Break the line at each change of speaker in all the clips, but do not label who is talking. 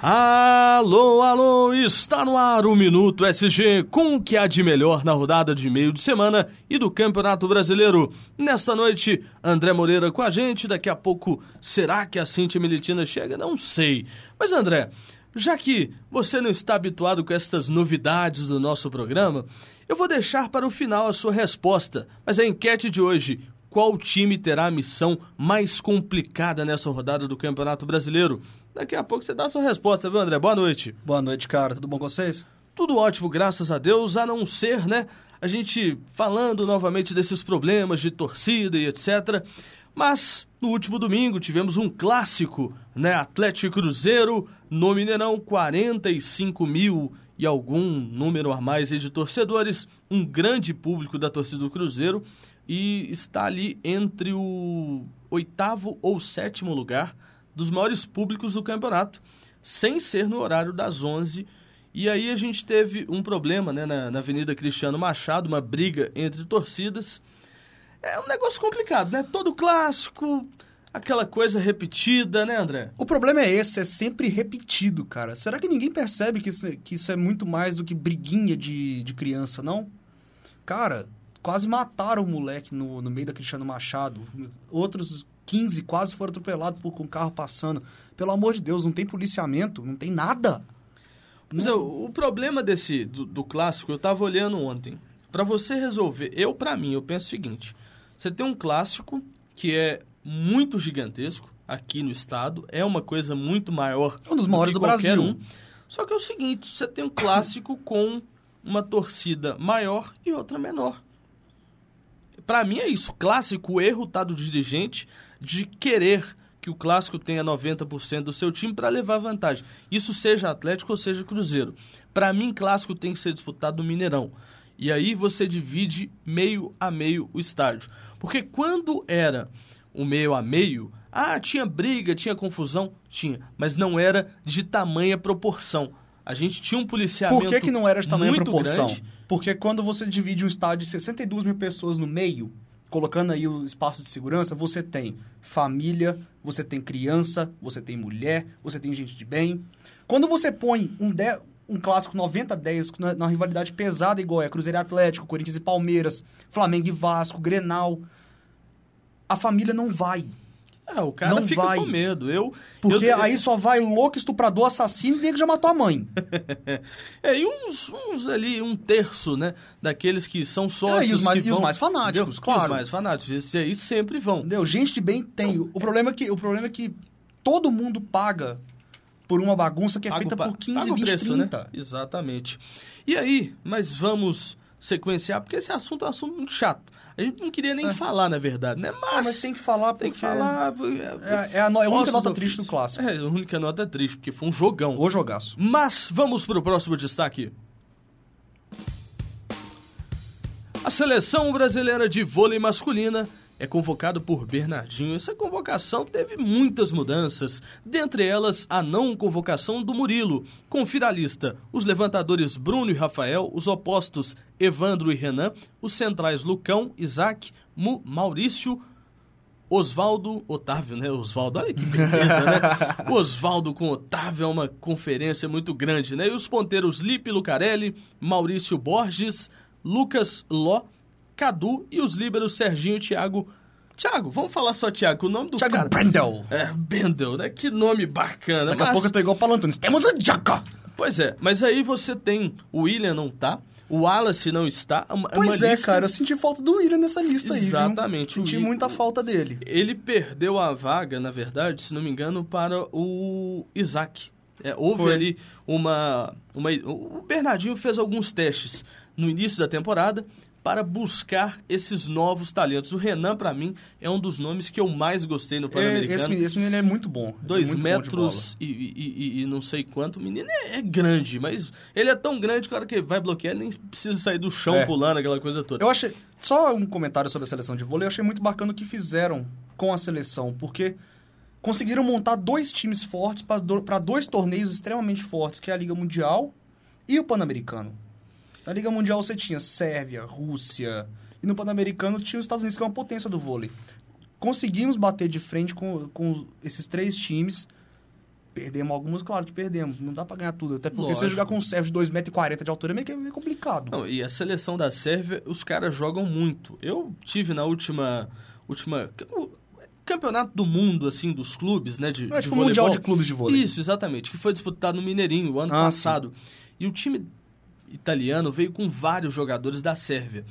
Alô, alô, está no ar o Minuto SG com o que há de melhor na rodada de meio de semana e do Campeonato Brasileiro. Nesta noite, André Moreira com a gente. Daqui a pouco, será que a Cintia Militina chega? Não sei. Mas, André, já que você não está habituado com estas novidades do nosso programa, eu vou deixar para o final a sua resposta. Mas a enquete de hoje: qual time terá a missão mais complicada nessa rodada do Campeonato Brasileiro? Daqui a pouco você dá a sua resposta, viu, André? Boa noite.
Boa noite, cara. Tudo bom com vocês?
Tudo ótimo, graças a Deus, a não ser, né? A gente falando novamente desses problemas de torcida e etc. Mas no último domingo tivemos um clássico, né? Atlético e Cruzeiro no Mineirão, 45 mil e algum número a mais de torcedores, um grande público da torcida do Cruzeiro e está ali entre o oitavo ou sétimo lugar dos maiores públicos do campeonato, sem ser no horário das 11 e aí a gente teve um problema né, na, na Avenida Cristiano Machado, uma briga entre torcidas. É um negócio complicado, né? Todo clássico, aquela coisa repetida, né, André?
O problema é esse, é sempre repetido, cara. Será que ninguém percebe que isso, é, que isso é muito mais do que briguinha de, de criança, não? Cara, quase mataram o moleque no, no meio da Cristiano Machado. Outros 15 quase foram atropelados por, com um carro passando. Pelo amor de Deus, não tem policiamento, não tem nada.
Mas o, o problema desse do, do clássico, eu estava olhando ontem. Para você resolver, eu para mim, eu penso o seguinte: você tem um clássico que é muito gigantesco aqui no estado, é uma coisa muito maior.
É um dos maiores do, do Brasil. Um.
Só que é o seguinte, você tem um clássico com uma torcida maior e outra menor. Para mim é isso, clássico, o erro tá do dirigente de querer que o clássico tenha 90% do seu time para levar vantagem. Isso seja Atlético ou seja Cruzeiro. Para mim, clássico tem que ser disputado no Mineirão. E aí você divide meio a meio o estádio. Porque quando era o meio a meio, ah, tinha briga, tinha confusão, tinha, mas não era de tamanha proporção. A gente tinha um policiamento.
Por que, que não era de tamanha proporção?
Grande.
Porque quando você divide um estádio de 62 mil pessoas no meio, colocando aí o espaço de segurança, você tem família, você tem criança, você tem mulher, você tem gente de bem. Quando você põe um, de, um clássico 90-10 na, na, rivalidade pesada igual é Cruzeiro e Atlético, Corinthians e Palmeiras, Flamengo e Vasco, Grenal, a família não vai.
É, o cara
não
fica
vai.
com medo. Eu,
Porque
eu,
aí só vai louco, estuprador, assassino e nem que já matou a mãe.
é, e uns, uns, ali, um terço, né? Daqueles que são sócios.
É, e, os mais,
e
os mais fanáticos,
entendeu?
claro.
Os mais fanáticos. Esses aí sempre vão.
Entendeu? Gente de bem tem. O problema é que, o problema é que todo mundo paga por uma bagunça que é
Paga
feita
o
por 15,
paga o
20,
preço,
30.
Né? Exatamente. E aí, mas vamos sequenciar, porque esse assunto é um assunto muito chato. A gente não queria nem
É.
falar, na verdade, né? Mas,
Ah, mas tem que falar porque...
tem que falar.
É, é a, no- é a única nota triste do clássico.
É, a única nota triste, porque foi um jogão.
O jogaço.
Mas vamos para o próximo destaque. A seleção brasileira de vôlei masculina é convocada por Bernardinho. Essa convocação teve muitas mudanças, dentre elas a não convocação do Murilo. Confira a lista: os levantadores Bruno e Rafael, os opostos Evandro e Renan, os centrais Lucão, Isaac, Mu, Maurício, Oswaldo, Otávio, né? Oswaldo, olha que beleza, né? Oswaldo com Otávio é uma conferência muito grande, né? E os ponteiros Lipe Lucarelli, Maurício Borges, Lucas Ló, Cadu e os líberos Serginho e Thiago. Thiago, vamos falar só Thiago, o nome do
Thiago
cara...
Brendel.
É, Bendel, né? Que nome bacana.
Daqui a
mas-
pouco eu tô igual o Paulo Antunes. Temos o Jaca!
Pois é, mas aí você tem o William não tá, o Wallace não está. Uma,
Pois
uma
é,
lista-
cara. Eu senti falta do William nessa lista aí, viu?
Exatamente,
Senti muita falta dele.
ele perdeu a vaga, na verdade, se não me engano, para o Isaac. É, houve
Foi.
ali uma, uma. O Bernardinho fez alguns testes no início da temporada para buscar esses novos talentos. O Renan, para mim, é um dos nomes que eu mais gostei no
É,
Pan-Americano.
esse, esse menino é muito bom.
Dois
muito bom de
metros e, e- e- e não sei quanto. O menino é, é grande, mas ele é tão grande que a hora que vai bloquear, ele nem precisa sair do chão
É.
pulando, aquela coisa toda.
Eu achei. Só um comentário sobre a seleção de vôlei. Eu achei muito bacana o que fizeram com a seleção, porque conseguiram montar dois times fortes para dois torneios extremamente fortes, que é a Liga Mundial e o Pan-Americano. Na Liga Mundial você tinha Sérvia, Rússia, e no Pan-Americano tinha os Estados Unidos, que é uma potência do vôlei. Conseguimos bater de frente com, com esses três times Perdemos algumas, claro que perdemos. Não dá pra ganhar tudo. Até porque
Lógico.
você jogar com um Sérvio de 2,40m de altura é meio, que- meio complicado.
Não, e a seleção da Sérvia, os caras jogam muito. Eu tive na última. última campeonato do mundo, assim, dos clubes, né? De,
É
de
tipo o Mundial de Clubes de Vôlei.
Isso, exatamente. Que foi disputado no Mineirinho o ano
Ah,
passado. E o time italiano veio com vários jogadores da Sérvia.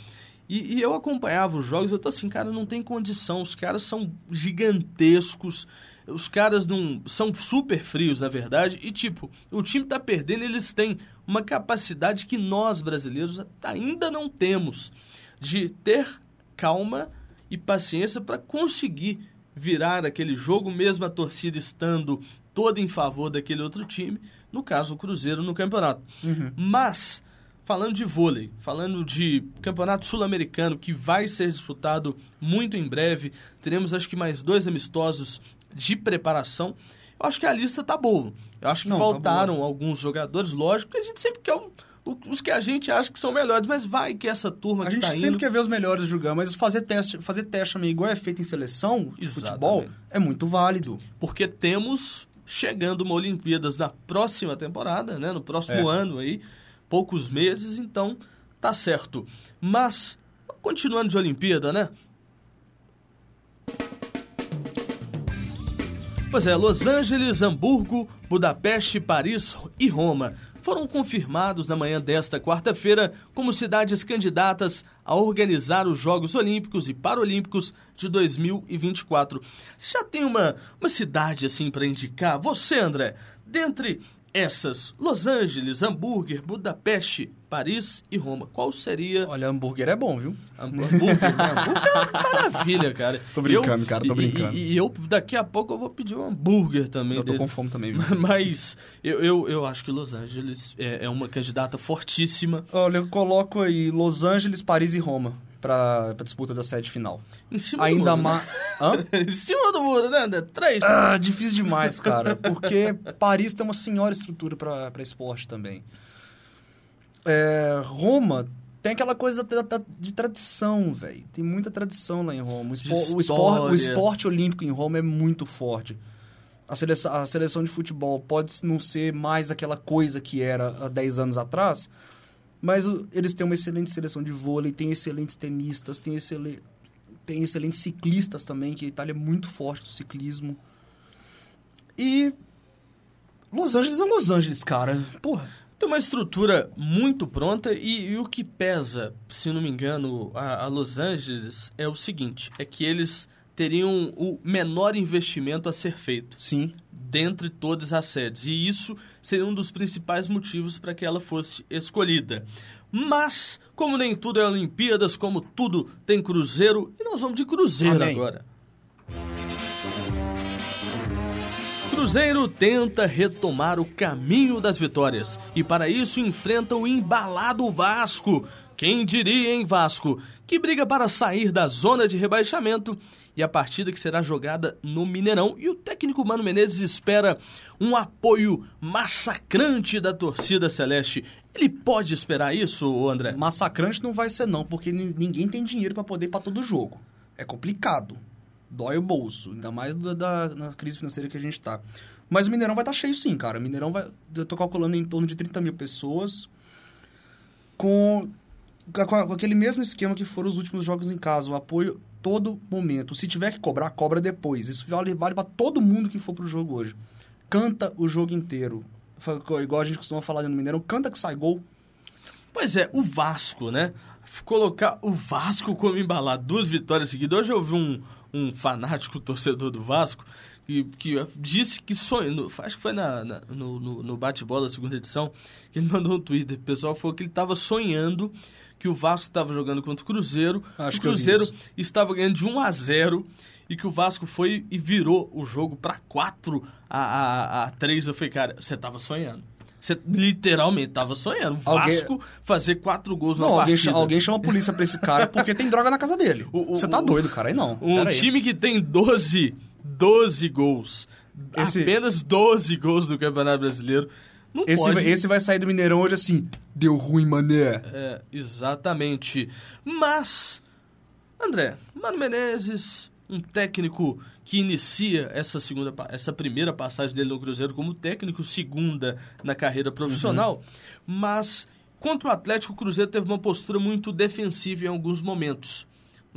E, e eu acompanhava os jogos, eu tô assim, cara, não tem condição. Os caras são gigantescos. Os caras não são super frios, na verdade. E tipo, o time tá perdendo, eles têm uma capacidade que nós brasileiros ainda não temos de ter calma e paciência para conseguir virar aquele jogo, mesmo a torcida estando toda em favor daquele outro time, no caso o Cruzeiro no campeonato.
Uhum.
Mas, falando de vôlei, falando de campeonato sul-americano que vai ser disputado muito em breve, teremos acho que mais dois amistosos de preparação. Eu acho que a lista tá boa. Eu acho que
Não, tá
faltaram alguns jogadores, lógico, que a gente sempre quer o- o- os que a gente acha que são melhores, mas vai que essa turma
A
que
gente
tá
sempre
indo...
quer ver os melhores jogando, mas fazer teste, fazer teste também igual é feito em seleção de
Exatamente.
futebol é muito válido.
porque temos chegando uma Olimpíadas na próxima temporada, né? No próximo
É.
ano aí, poucos meses, então tá certo. Mas continuando de Olimpíada, né? Pois é, Los Angeles, Hamburgo, Budapeste, Paris e Roma foram confirmados na manhã desta quarta-feira como cidades candidatas a organizar os Jogos Olímpicos e Paralímpicos de 2024. Você já tem uma, uma cidade assim para indicar? Você, André, dentre essas, Los Angeles, Hambúrguer, Budapeste, Paris e Roma, qual seria
Olha, hambúrguer é bom, viu?
Hambúrguer, né? Hambúrguer é uma maravilha, cara.
Tô brincando,
Eu-
cara, tô brincando.
E, e eu, daqui a pouco, eu vou pedir um hambúrguer também.
Eu tô
desse.
com fome também, viu?
Mas eu, eu, eu acho que Los Angeles é, é uma candidata fortíssima.
Olha, eu coloco aí Los Angeles, Paris e Roma pra, pra disputa da sede final.
Em cima
Ainda
do muro,
mais. Hã?
né? em cima do muro, né, André? Três.
Ah, difícil demais, cara. Porque Paris tem uma senhora estrutura pra, pra esporte também. É, Roma tem aquela coisa da- da- de tradição, velho. Tem muita tradição lá em Roma. O, o, espor- o esporte olímpico em Roma é muito forte. A seleção, a seleção de futebol pode não ser mais aquela coisa que era há 10 anos atrás, mas eles têm uma excelente seleção de vôlei, tem excelentes tenistas, tem, excele, tem excelentes ciclistas também, que a Itália é muito forte no ciclismo. E Los Angeles é Los Angeles, cara. Porra.
Tem uma estrutura muito pronta e, e o que pesa, se não me engano, a, a Los Angeles é o seguinte: é que eles teriam o menor investimento a ser feito.
Sim.
dentre todas as sedes. E isso seria um dos principais motivos para que ela fosse escolhida. Mas, como nem tudo é Olimpíadas, como tudo tem Cruzeiro, e nós vamos de Cruzeiro
Amém.
agora. Cruzeiro tenta retomar o caminho das vitórias e para isso enfrenta o embalado Vasco. Quem diria, hein, Vasco? Que briga para sair da zona de rebaixamento e a partida que será jogada no Mineirão. E o técnico Mano Menezes espera um apoio massacrante da torcida celeste. Ele pode esperar isso, André?
Massacrante não vai ser não, porque ni- ninguém tem dinheiro pra poder ir pra todo jogo. É complicado. Dói o bolso, ainda mais da, da- na crise financeira que a gente tá. Mas o Mineirão vai estar cheio sim, cara. O Mineirão vai. Eu tô calculando em torno de 30 mil pessoas. Com, com, com aquele mesmo esquema que foram os últimos jogos em casa. O apoio todo momento. Se tiver que cobrar, cobra depois. Isso vale, vale para todo mundo que for pro jogo hoje. Canta o jogo inteiro. Igual a gente costuma falar no Mineirão, canta que sai gol.
Pois é, o Vasco, né? Colocar o Vasco como embalar duas vitórias seguidas. Hoje eu vi um, um fanático torcedor do Vasco que, que disse que sonhou. Acho que foi na, na- no, no, no bate-bola, segunda edição, que ele mandou um Twitter. O pessoal falou que ele estava sonhando que o Vasco estava jogando contra o Cruzeiro.
Acho
o Cruzeiro estava ganhando de 1 a 0 e que o Vasco foi e virou o jogo para 4 a, a, a 3. Eu falei, cara, você estava sonhando. Você literalmente estava sonhando. O
Alguém-
Vasco fazer quatro gols
Não,
na
alguém,
partida.
cha- alguém chama a polícia pra esse cara porque tem droga na casa dele.
O- o-
Você tá
o-
doido, cara. Aí não.
Um
Pera aí.
time que tem 12, 12 gols.
Esse-
Apenas 12 gols do Campeonato Brasileiro. Não
Esse,
pode.
vai- esse vai sair do Mineirão hoje assim. Deu ruim, mané.
É, exatamente. Mas, André, Mano Menezes, um técnico que inicia essa segunda, essa primeira passagem dele no Cruzeiro como técnico, segunda na carreira profissional, uhum. mas contra o Atlético, o Cruzeiro teve uma postura muito defensiva em alguns momentos.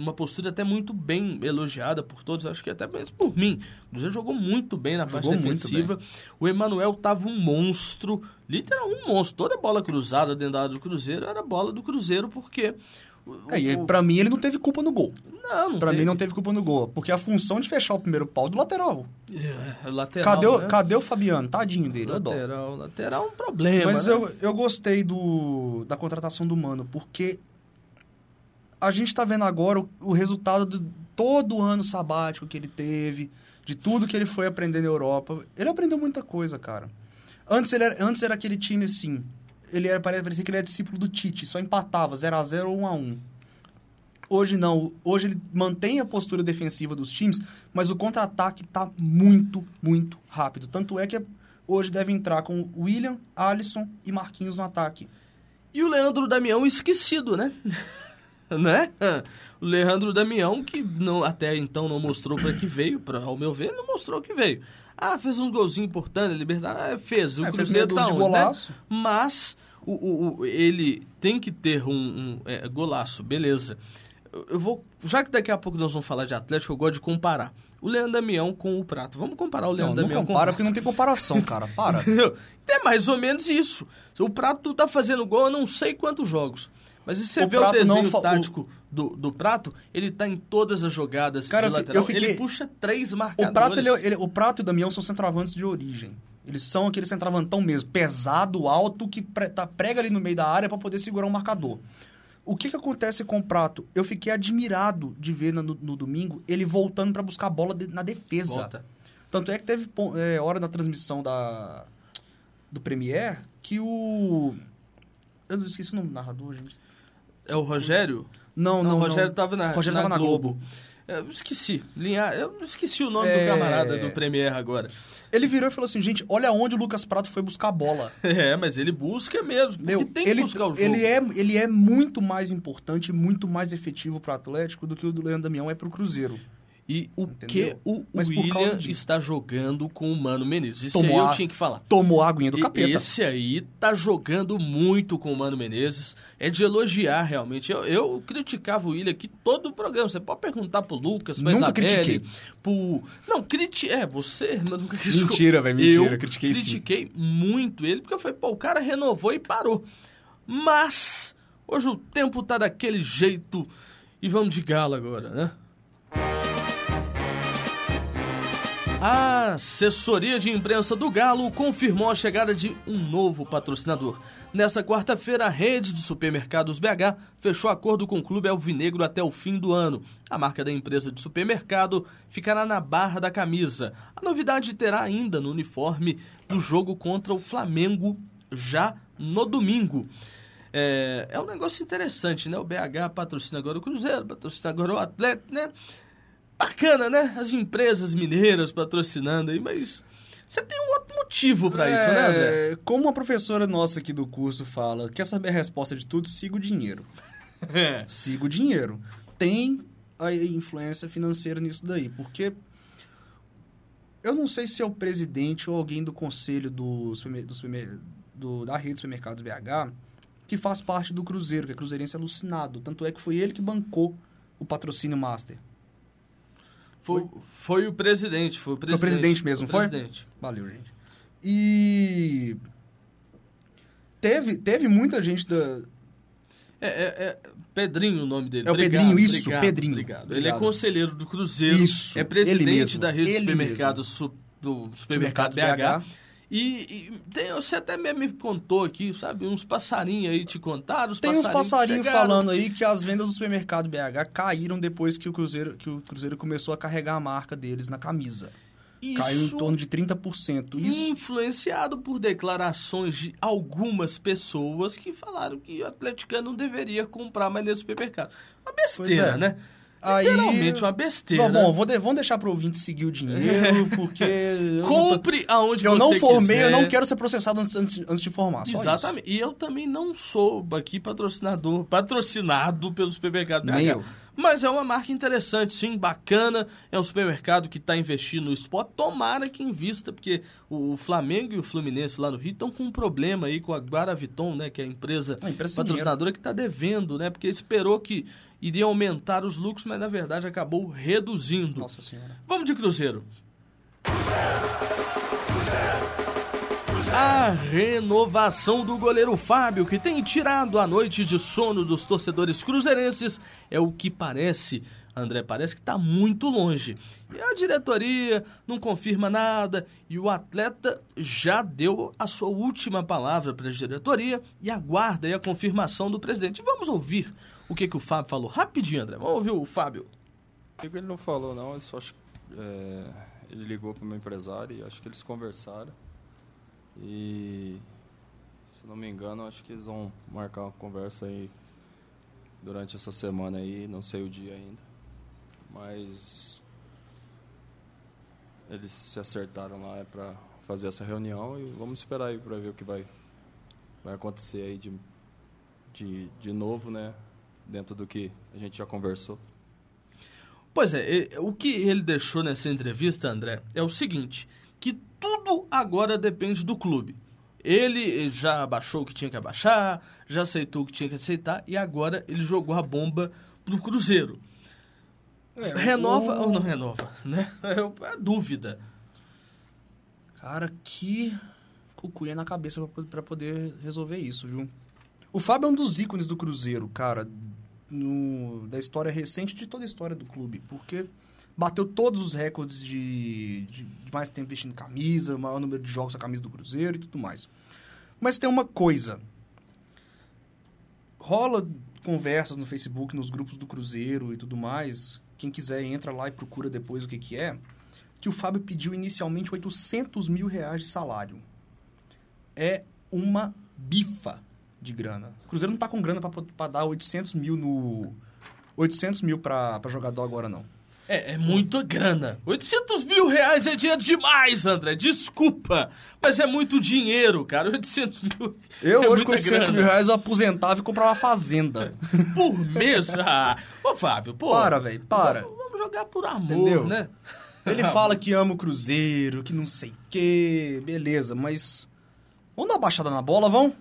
Uma postura até muito bem elogiada por todos, acho que até mesmo por mim. O Cruzeiro jogou muito bem na jogou parte defensiva. O Emanuel tava um monstro, literal um monstro. Toda bola cruzada dentro da área do Cruzeiro era bola do Cruzeiro, porque
é, o... Pra mim, ele não teve culpa no gol. Não, não Pra teve. mim, não teve culpa no gol. Porque a função de fechar o primeiro pau do lateral.
É, lateral
cadê, o, né? cadê o Fabiano? Tadinho dele,
lateral, Lateral é um problema,
Mas
né?
eu, eu gostei do, da contratação do Mano, porque a gente tá vendo agora o, o resultado de todo o ano sabático que ele teve, de tudo que ele foi aprender na Europa. Ele aprendeu muita coisa, cara. Antes, ele era, antes era aquele time assim, ele era, parecia que ele era discípulo do Tite, só empatava 0 a 0 ou 1 a 1 Hoje não. Hoje ele mantém a postura defensiva dos times, mas o contra-ataque está muito, muito rápido. Tanto é que hoje deve entrar com William, Alisson e Marquinhos no ataque.
E o Leandro Damião esquecido, né? né? O Leandro Damião, que não, até então não mostrou para que veio, pra, ao meu ver, não mostrou que veio. Ah, fez uns golzinhos importantes, Liberdade, ah, fez. O é, Cruzeiro tá
onde.
Né? Mas o, o, o, ele tem que ter um, um é, golaço, beleza. Eu vou, já que daqui a pouco nós vamos falar de Atlético, eu gosto de comparar o Leandro Damião com o Prato. Vamos comparar o Leandro não, Damião
não compara, porque não tem comparação, cara. Para.
é mais ou menos isso. O Prato tá fazendo gol há não sei quantos jogos. Mas se você o vê o desenho não, tático do, do Prato, ele tá em todas as jogadas cara, de lateral. Fiquei... Ele puxa três marcadores.
O Prato, ele, ele, o Prato e o Damião são centroavantes de origem. Eles são aquele centroavantão mesmo, pesado, alto, que pre, tá, prega ali no meio da área para poder segurar um marcador. O que, que acontece com o Prato? Eu fiquei admirado de ver no, no domingo ele voltando para buscar a bola de, na defesa. Volta. Tanto é que teve é, hora na transmissão da, do Premier que o. Eu esqueci o nome do narrador, gente.
É o Rogério?
Não, não.
não o Rogério não. tava na,
Rogério na, tava na Globo. Globo.
Eu esqueci. Linha... Eu esqueci o nome é... do camarada do Premier agora.
Ele virou e falou assim, gente, olha onde o Lucas Prato foi buscar a bola.
É, mas ele busca mesmo, Meu, tem
ele,
que buscar o jogo.
Ele é, ele é muito mais importante, muito mais efetivo pro Atlético do que o do Leandro Damião é pro Cruzeiro.
E o Entendeu? que o Mas William está jogando com o Mano Menezes? Isso Tomou aí eu tinha que falar.
Tomou a aguinha do e capeta.
Esse aí tá jogando muito com o Mano Menezes. É de elogiar, realmente. Eu, eu criticava o William aqui todo o programa. Você pode perguntar pro Lucas, pra
Nunca Isabelle, critiquei.
Pro... Não, criti... É, você mas nunca
criticou. Mentira, velho, mentira. Eu critiquei,
critiquei sim. muito ele, porque eu falei, pô, o cara renovou e parou. Mas, hoje o tempo tá daquele jeito. E vamos de galo agora, né? A assessoria de imprensa do Galo confirmou a chegada de um novo patrocinador. Nesta quarta-feira, a rede de supermercados BH fechou acordo com o Clube Alvinegro até o fim do ano. A marca da empresa de supermercado ficará na barra da camisa. A novidade terá ainda no uniforme do jogo contra o Flamengo já no domingo. É, é um negócio interessante, né? O BH patrocina agora o Cruzeiro, patrocina agora o Atlético, né? Bacana, né? As empresas mineiras patrocinando aí, mas você tem um outro motivo para é, isso, né, André?
Como uma professora nossa aqui do curso fala, quer saber a resposta de tudo? Siga o dinheiro. É. Siga o dinheiro. Tem a influência financeira nisso daí, porque eu não sei se é o presidente ou alguém do conselho do, do, do da rede de supermercados BH que faz parte do Cruzeiro, que é cruzeirense alucinado. Tanto é que foi ele que bancou o patrocínio Master.
Foi, foi o presidente, foi o presidente.
Foi o presidente mesmo,
foi?
Presidente. Valeu, gente. E teve, teve muita gente da.
É, é, é Pedrinho o nome dele.
É o
obrigado,
Pedrinho, isso,
obrigado,
Pedrinho.
Obrigado. Obrigado. Ele é conselheiro do Cruzeiro.
Isso.
É presidente da rede de supermercado do supermercado BH. BH. E, e você até mesmo me contou aqui, sabe? Uns passarinhos aí te contaram.
Tem uns passarinhos falando aí que as vendas do supermercado BH caíram depois que o Cruzeiro, que o Cruzeiro começou a carregar a marca deles na camisa. Isso Caiu em torno de 30%.
Isso influenciado por declarações de algumas pessoas que falaram que o atleticano não deveria comprar mais nesse supermercado. Uma besteira, é. né? Literalmente uma besteira.
Bom, bom vou de, vamos deixar para o ouvinte seguir o dinheiro, porque...
Compre tô... aonde
eu
você
não formei,
quiser.
eu não quero ser processado antes, antes, antes de formar,
Exatamente.
Isso.
E eu também não sou aqui patrocinador, patrocinado pelo supermercado
Nem eu.
Mas é uma marca interessante, sim, bacana. É um supermercado que está investindo no esporte. Tomara que invista, porque o Flamengo e o Fluminense lá no Rio estão com um problema aí com a Guaraviton, né? Que é a empresa,
a empresa
patrocinadora que está devendo, né? Porque esperou que iria aumentar os lucros, mas na verdade acabou reduzindo.
Nossa Senhora.
Vamos de Cruzeiro. Cruzeiro. A renovação do goleiro Fábio, que tem tirado a noite de sono dos torcedores cruzeirenses, é o que parece. André, parece que está muito longe. E a diretoria não confirma nada e o atleta já deu a sua última palavra para a diretoria e aguarda a confirmação do presidente. Vamos ouvir o que, que o Fábio falou. Rapidinho, André. Vamos ouvir o Fábio.
Ele não falou, não. Ele, só, é, ele ligou para o meu empresário e acho que eles conversaram. E se não me engano, acho que eles vão marcar uma conversa aí durante essa semana aí, não sei o dia ainda. Mas eles se acertaram lá é para fazer essa reunião e vamos esperar aí para ver o que vai vai acontecer aí de, de, de novo, né? Dentro do que a gente já conversou.
Pois é, o que ele deixou nessa entrevista, André, é o seguinte: que tudo agora depende do clube. Ele já abaixou o que tinha que abaixar, já aceitou o que tinha que aceitar e agora ele jogou a bomba pro Cruzeiro. É, renova o... ou não renova, né? É a dúvida.
Cara, que cucuia na cabeça para poder resolver isso, viu? O Fábio é um dos ícones do Cruzeiro, cara, no, da história recente de toda a história do clube, porque bateu todos os recordes de, de, de, mais tempo vestindo camisa, maior número de jogos com a camisa do Cruzeiro e tudo mais. Mas tem uma coisa. Rola conversas no Facebook, nos grupos do Cruzeiro e tudo mais. Quem quiser entra lá e procura depois o que, que é. Que o Fábio pediu inicialmente 800 mil reais de salário. É uma bifa de grana. O Cruzeiro não tá com grana para dar 800 mil no... 800 mil para jogador agora, não.
É, é muita grana. 800 mil reais é dinheiro demais, André. Desculpa. Mas é muito dinheiro, cara. 800 mil.
Eu, é hoje, com 800 grana. mil reais, eu aposentava e comprava uma fazenda.
Por mês? Ah. Ô, Fábio, pô.
Para, velho, para.
Vamos, jogar por amor, Entendeu? né?
Ele fala que ama o Cruzeiro, que não sei o quê. Beleza, mas. Vamos dar uma baixada na bola, vão?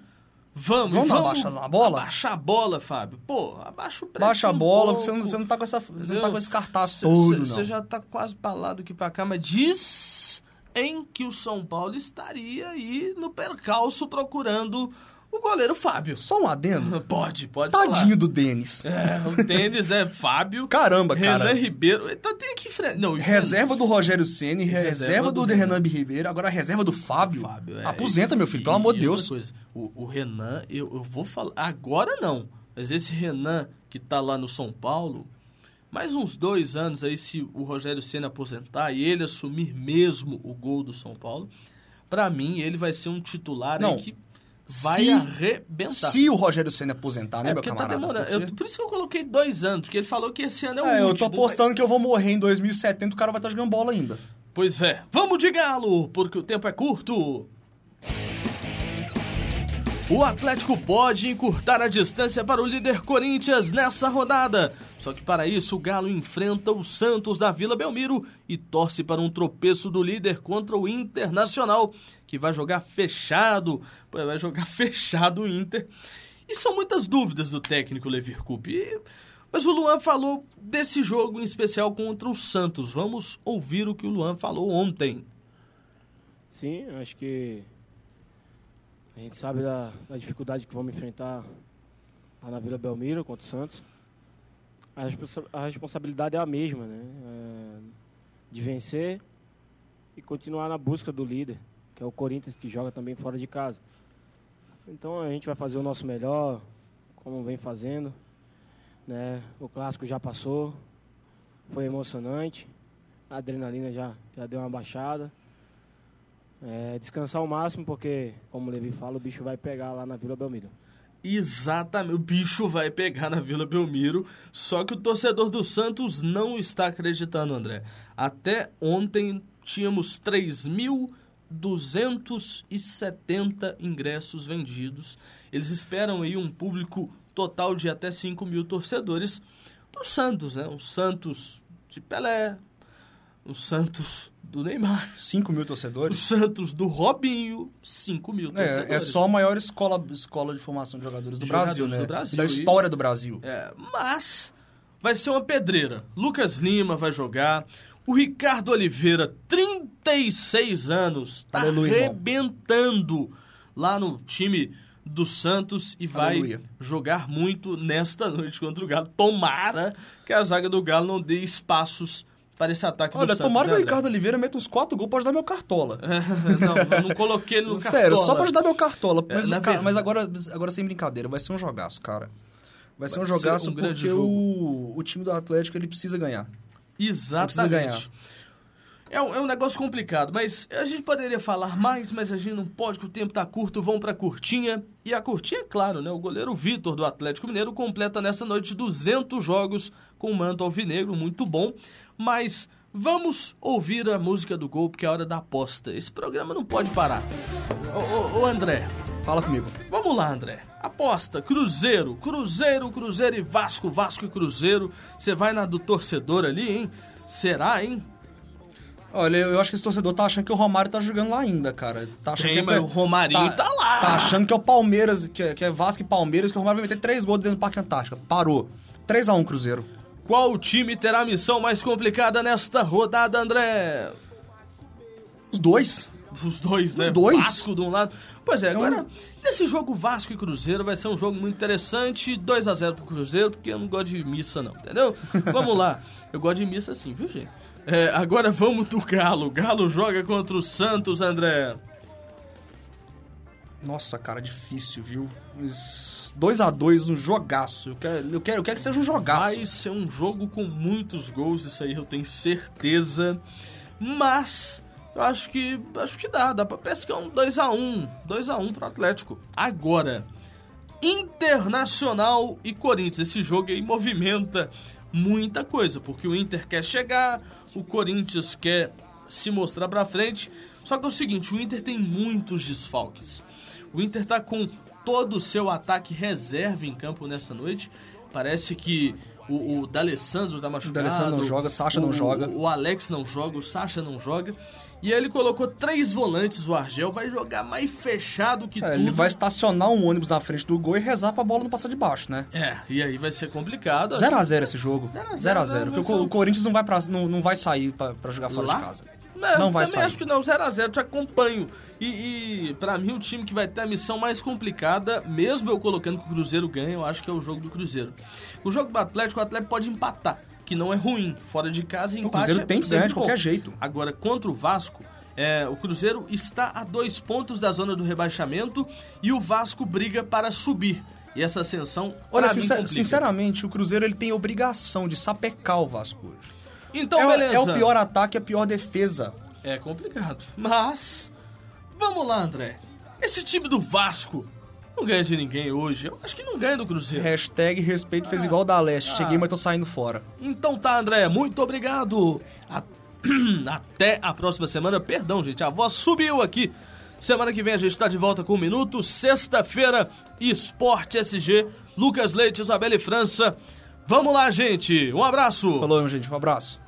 Vamos,
vamos,
vamos
abaixar a bola?
Abaixa a bola, Fábio. Pô, abaixa o preço.
Baixa a bola, um porque você não, você não tá com essa. Você não tá com esse cartaz cê, todo, cê.
Você já tá quase pra lá do que pra cá, mas diz em que o São Paulo estaria aí no percalço procurando o goleiro Fábio.
Só um adendo?
Pode, pode
Tadinho
falar.
do Denis.
É, o Denis é Fábio.
Caramba, cara.
Renan Ribeiro. Então tem que... Não,
reserva do Rogério Ceni, reserva, reserva do, do Renan Ribeiro, agora a reserva do Fábio.
Fábio é.
Aposenta, meu filho, pelo amor de Deus.
Coisa, o, o Renan, eu, eu vou falar... Agora não. Mas esse Renan que tá lá no São Paulo, mais uns dois anos aí, se o Rogério Ceni aposentar e ele assumir mesmo o gol do São Paulo, para mim ele vai ser um titular
não.
que vai se, arrebentar.
Se o Rogério Senna aposentar, né,
é,
meu
porque
camarada?
Tá demorando.
Porque...
Eu, por isso que eu coloquei dois anos, porque ele falou que esse ano é o
é,
último.
eu tô apostando que eu vou morrer em 2070 o cara vai estar jogando bola ainda.
Pois é. Vamos de galo, porque o tempo é curto. O Atlético pode encurtar a distância para o líder Corinthians nessa rodada. Só que para isso o Galo enfrenta o Santos da Vila Belmiro e torce para um tropeço do líder contra o Internacional, que vai jogar fechado, vai jogar fechado o Inter. E são muitas dúvidas do técnico Levir Coupe. Mas o Luan falou desse jogo em especial contra o Santos. Vamos ouvir o que o Luan falou ontem.
Sim, acho que a gente sabe da, da dificuldade que vamos enfrentar lá na Vila Belmiro contra o Santos. A, responsa a responsabilidade é a mesma, né? É, de vencer e continuar na busca do líder, que é o Corinthians, que joga também fora de casa. Então a gente vai fazer o nosso melhor, como vem fazendo. Né? O clássico já passou, foi emocionante, a adrenalina já, já deu uma baixada. É, descansar ao máximo, porque, como o Levi fala, o bicho vai pegar lá na Vila Belmiro.
Exatamente, o bicho vai pegar na Vila Belmiro, só que o torcedor do Santos não está acreditando, André. Até ontem tínhamos 3.270 ingressos vendidos. Eles esperam aí um público total de até 5 mil torcedores. pro Santos, né? Um Santos de Pelé, um Santos do Neymar,
5 mil
o
torcedores.
Santos do Robinho, 5 mil
É, é
torcedores.
só a maior escola, escola de formação de jogadores do
De
Brasil,
jogadores
né?
do Brasil,
da
e-
história do Brasil.
É, mas vai ser uma pedreira. Lucas Lima vai jogar. O Ricardo Oliveira, 36 anos, tá
Aleluia, irmão.
arrebentando lá no time do Santos e vai
Aleluia.
jogar muito nesta noite contra o Galo. Tomara que a zaga do Galo não dê espaços para esse ataque do
Olha,
Santos.
tomara que o
né?
Ricardo Oliveira meta uns 4 gols pra ajudar meu cartola.
não, eu não coloquei ele no
Sério,
cartola.
só pra ajudar meu cartola.
É,
Mas,
na
cara, mas agora, agora sem brincadeira, vai ser um jogaço, cara. Vai ser
Vai
um
ser
jogaço
um grande
porque o, o time do Atlético ele precisa ganhar.
Exatamente.
ganhar.
É um, é um negócio complicado, mas a gente poderia falar mais, mas a gente não pode, que o tempo tá curto. Vamos pra curtinha. E a curtinha, é claro, né? O goleiro Vitor do Atlético Mineiro completa nessa noite 200 jogos com o manto alvinegro, muito bom. Mas vamos ouvir a música do gol, porque é a hora da aposta. Esse programa não pode parar. Ô, ô, ô André,
Fala comigo.
Vamos lá, André. Aposta, Cruzeiro, Cruzeiro, Cruzeiro e Vasco, Vasco e Cruzeiro. Você vai na do torcedor ali, hein? Será, hein?
Olha, eu acho que esse torcedor tá achando que o Romário tá jogando lá ainda, cara. Tá achando
Tem,
que é-
o Romarinho tá lá.
Tá achando que é o Palmeiras, que é, que é Vasco e Palmeiras, que o Romário vai meter 3 gols dentro do Parque Antártica. Parou. 3x1 Cruzeiro.
Qual time terá a missão mais complicada nesta rodada, André?
Os dois.
Os dois, né?
dois?
Vasco de um lado. Pois é, agora, nesse jogo Vasco e Cruzeiro vai ser um jogo muito interessante. 2 a 0 pro Cruzeiro, porque eu não gosto de missa, não, entendeu? Vamos lá. Eu gosto de missa sim, viu, gente? É, agora vamos do Galo. Galo joga contra o Santos, André.
Nossa, cara, difícil, viu? 2x2 no jogaço. Eu quero, eu, quero, eu quero que seja um jogaço.
Vai ser um jogo com muitos gols, isso aí eu tenho certeza. Mas eu acho que acho que dá, dá pra pescar um 2 a 1, 2 a 1 pro Atlético. Agora, Internacional e Corinthians, esse jogo aí movimenta muita coisa, porque o Inter quer chegar, o Corinthians quer se mostrar pra frente. Só que é o seguinte, o Inter tem muitos desfalques. O Inter tá com todo o seu ataque reserva em campo nessa noite. Parece que o, o D'Alessandro tá machucado.
D'Alessandro não joga, Sacha não
o-
joga.
O Alex não joga, o Sacha não joga. E aí ele colocou três volantes, o Argel vai jogar mais fechado que
É,
tudo.
ele vai estacionar um ônibus na frente do gol e rezar pra bola não passar de baixo, né?
É, e aí vai ser complicado.
0x0 esse jogo.
0 a 0,
0x0.
né?
Porque o o Corinthians não vai, pra, não, não vai sair pra, pra jogar fora
Lá?
de casa.
Não,
Não vai
também
sair.
acho que não, 0x0, te acompanho. E, e para mim o time que vai ter a missão mais complicada, mesmo eu colocando que o Cruzeiro ganha, eu acho que é o jogo do Cruzeiro. O jogo do Atlético, o Atlético pode empatar, que não é ruim. Fora de casa, empate
O Cruzeiro
é
tem que ganhar de qualquer jeito.
Agora, contra o Vasco, é, o Cruzeiro está a dois pontos da zona do rebaixamento e o Vasco briga para subir. E essa ascensão,
Olha,
mim,
sincer- sinceramente, o Cruzeiro ele tem obrigação de sapecar o Vasco hoje.
Então,
é, o-
beleza.
é o pior ataque, é a pior defesa.
É complicado. Mas, vamos lá, André. Esse time do Vasco não ganha de ninguém hoje. Eu acho que não ganha do Cruzeiro.
Hashtag respeito fez igual o da Leste. Cheguei, mas tô saindo fora.
Então tá, André. Muito obrigado. A- Até a próxima semana. Perdão, gente. A voz subiu aqui. Semana que vem a gente tá de volta com um minuto. Sexta-feira, Esporte SG. Lucas Leite, Isabelle França. Vamos lá, gente. Um abraço.
Falou, gente. Um abraço.